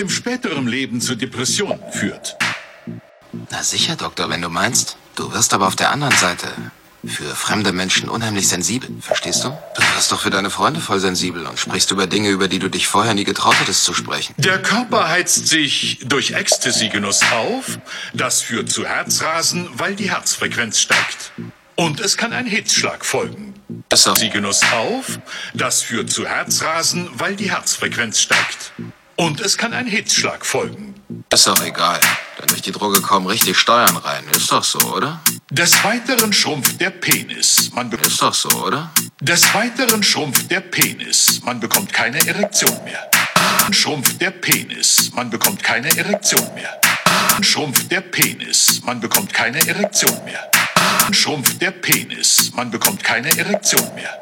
Im späteren Leben zu Depressionen führt. Na sicher, Doktor, wenn du meinst. Du wirst aber auf der anderen Seite für fremde Menschen unheimlich sensibel, verstehst du? Du wirst doch für deine Freunde voll sensibel und sprichst über Dinge, über die du dich vorher nie getraut hättest zu sprechen. Der Körper heizt sich durch Ecstasy-Genuss auf. Das führt zu Herzrasen, weil die Herzfrequenz steigt. Und es kann ein Hitzschlag folgen. Ist doch. Sie Genuss auf. Das führt zu Herzrasen, weil die Herzfrequenz steigt. Und es kann ein Hitzschlag folgen. Ist doch egal. Denn durch die Droge kommen richtig Steuern rein. Ist doch so, oder? Des Weiteren schrumpft der Penis. Man Ist doch so, oder? Des Weiteren schrumpft der Penis. Man bekommt keine Erektion mehr. Schrumpft der Penis. Man bekommt keine Erektion mehr. Schrumpft der Penis. Man bekommt keine Erektion mehr. Schrumpft der Penis. Man bekommt keine Erektion mehr.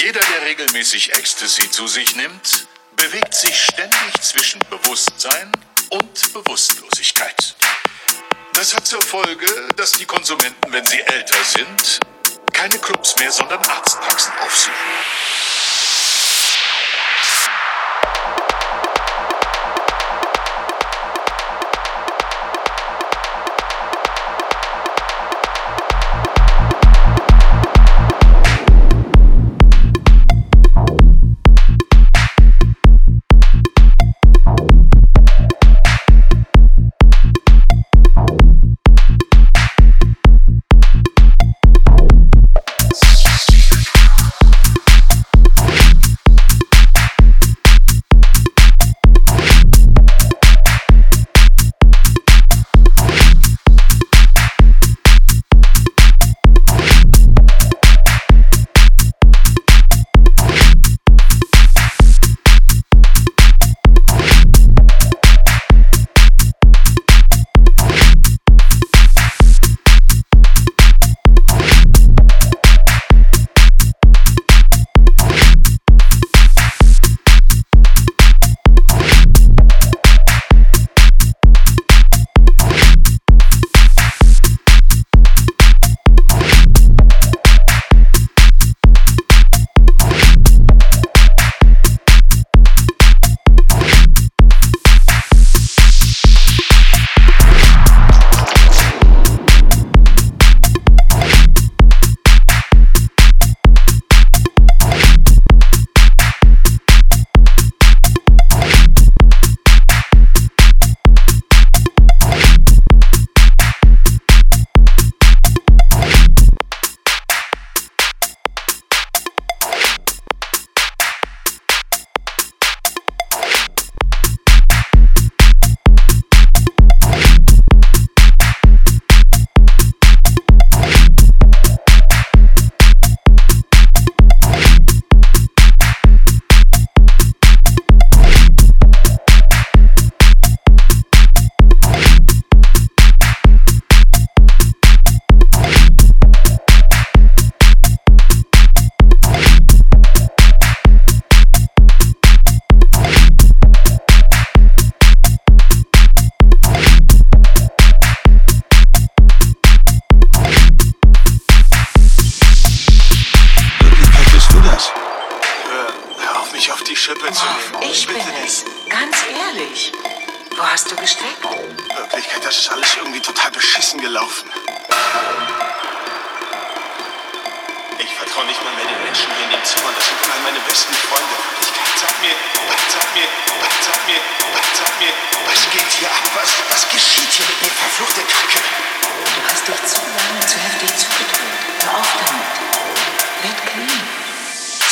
Jeder, der regelmäßig Ecstasy zu sich nimmt, bewegt sich ständig zwischen Bewusstsein und Bewusstlosigkeit. Das hat zur Folge, dass die Konsumenten, wenn sie älter sind, keine Clubs mehr, sondern Arztpraxen aufsuchen.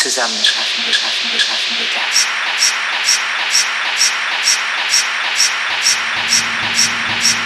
Zusammen schaffen wir, schaffen wir, schaffen wir das. das, das, das, das, das, das, das, das, das,